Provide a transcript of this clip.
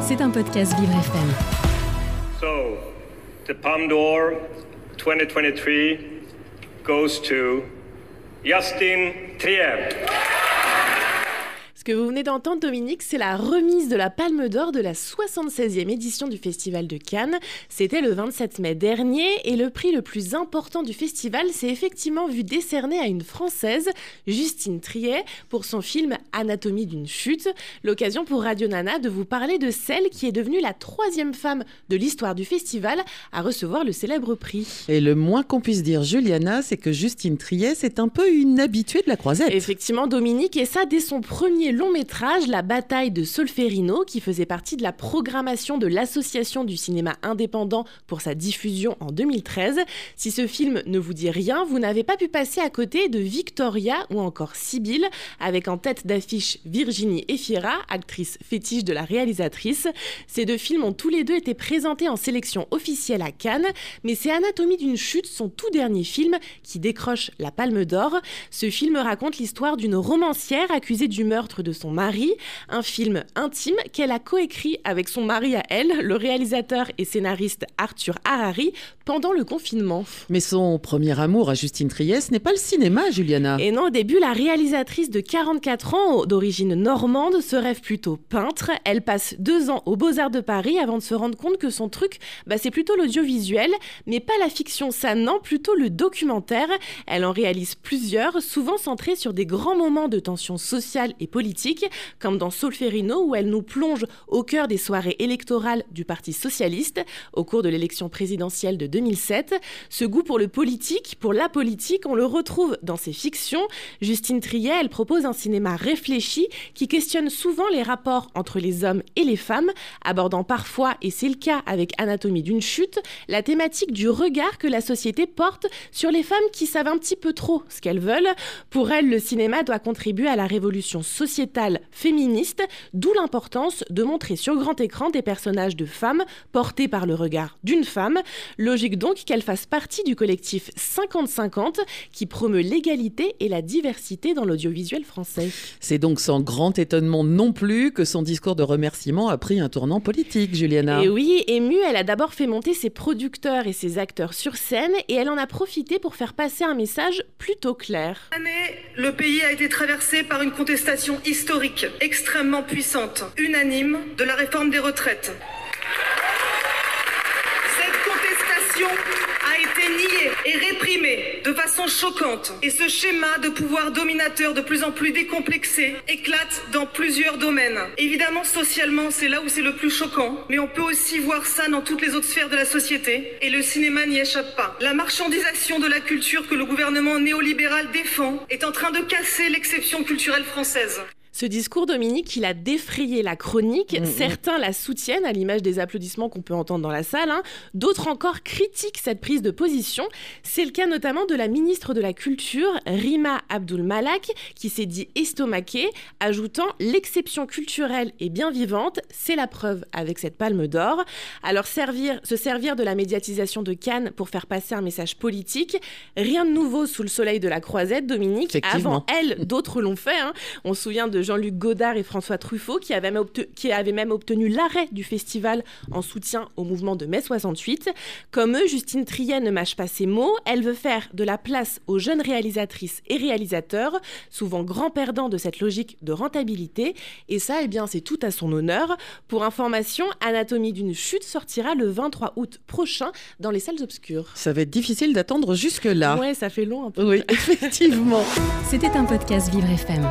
C'est un podcast Vivre FM. So, the Palme d'Or 2023 goes to Justin Trier. Que vous venez d'entendre, Dominique, c'est la remise de la Palme d'Or de la 76e édition du Festival de Cannes. C'était le 27 mai dernier et le prix le plus important du festival s'est effectivement vu décerné à une Française, Justine Triet, pour son film Anatomie d'une chute. L'occasion pour Radio Nana de vous parler de celle qui est devenue la troisième femme de l'histoire du festival à recevoir le célèbre prix. Et le moins qu'on puisse dire, Juliana, c'est que Justine Triet, c'est un peu une habituée de la croisette. Effectivement, Dominique, et ça dès son premier long métrage, La bataille de Solferino, qui faisait partie de la programmation de l'Association du cinéma indépendant pour sa diffusion en 2013. Si ce film ne vous dit rien, vous n'avez pas pu passer à côté de Victoria ou encore Sibylle, avec en tête d'affiche Virginie Efira, actrice fétiche de la réalisatrice. Ces deux films ont tous les deux été présentés en sélection officielle à Cannes, mais c'est Anatomie d'une chute, son tout dernier film, qui décroche la Palme d'Or. Ce film raconte l'histoire d'une romancière accusée du meurtre de son mari, un film intime qu'elle a coécrit avec son mari à elle, le réalisateur et scénariste Arthur Harari, pendant le confinement. Mais son premier amour à Justine Trieste n'est pas le cinéma, Juliana. Et non, au début, la réalisatrice de 44 ans, d'origine normande, se rêve plutôt peintre. Elle passe deux ans aux Beaux-Arts de Paris avant de se rendre compte que son truc, bah, c'est plutôt l'audiovisuel, mais pas la fiction, ça non, plutôt le documentaire. Elle en réalise plusieurs, souvent centrés sur des grands moments de tension sociale et politique, comme dans Solferino, où elle nous plonge au cœur des soirées électorales du Parti socialiste au cours de l'élection présidentielle de 2007. Ce goût pour le politique, pour la politique, on le retrouve dans ses fictions. Justine Triet, elle propose un cinéma réfléchi qui questionne souvent les rapports entre les hommes et les femmes, abordant parfois, et c'est le cas avec Anatomie d'une chute, la thématique du regard que la société porte sur les femmes qui savent un petit peu trop ce qu'elles veulent. Pour elle, le cinéma doit contribuer à la révolution sociétale féministe, d'où l'importance de montrer sur grand écran des personnages de femmes portés par le regard d'une femme. Logique donc qu'elle fasse partie du collectif 50-50 qui promeut l'égalité et la diversité dans l'audiovisuel français. C'est donc sans grand étonnement non plus que son discours de remerciement a pris un tournant politique, Juliana. Et oui, émue, elle a d'abord fait monter ses producteurs et ses acteurs sur scène et elle en a profité pour faire passer un message plutôt clair. Cette année, le pays a été traversé par une contestation historique, extrêmement puissante, unanime, de la réforme des retraites. Cette contestation a été niée et réprimée de façon choquante. Et ce schéma de pouvoir dominateur de plus en plus décomplexé éclate dans plusieurs domaines. Évidemment, socialement, c'est là où c'est le plus choquant. Mais on peut aussi voir ça dans toutes les autres sphères de la société. Et le cinéma n'y échappe pas. La marchandisation de la culture que le gouvernement néolibéral défend est en train de casser l'exception culturelle française. Ce discours, Dominique, il a défrayé la chronique. Mmh, mmh. Certains la soutiennent, à l'image des applaudissements qu'on peut entendre dans la salle. hein. D'autres encore critiquent cette prise de position. C'est le cas notamment de la ministre de la Culture, Rima Abdul Malak, qui s'est dit estomaquée, ajoutant l'exception culturelle est bien vivante. C'est la preuve avec cette palme d'or. Alors servir, se servir de la médiatisation de Cannes pour faire passer un message politique, rien de nouveau sous le soleil de la croisette, Dominique. Avant elle, d'autres l'ont fait. hein. On se souvient de Jean-Luc Godard et François Truffaut qui avaient, même obte- qui avaient même obtenu l'arrêt du festival en soutien au mouvement de mai 68. Comme eux, Justine Triet ne mâche pas ses mots. Elle veut faire de la place aux jeunes réalisatrices et réalisateurs, souvent grands perdants de cette logique de rentabilité. Et ça, eh bien, c'est tout à son honneur. Pour information, Anatomie d'une chute sortira le 23 août prochain dans les salles obscures. Ça va être difficile d'attendre jusque-là. Ouais, ça fait long un peu. Oui, effectivement. C'était un podcast Vivre FM.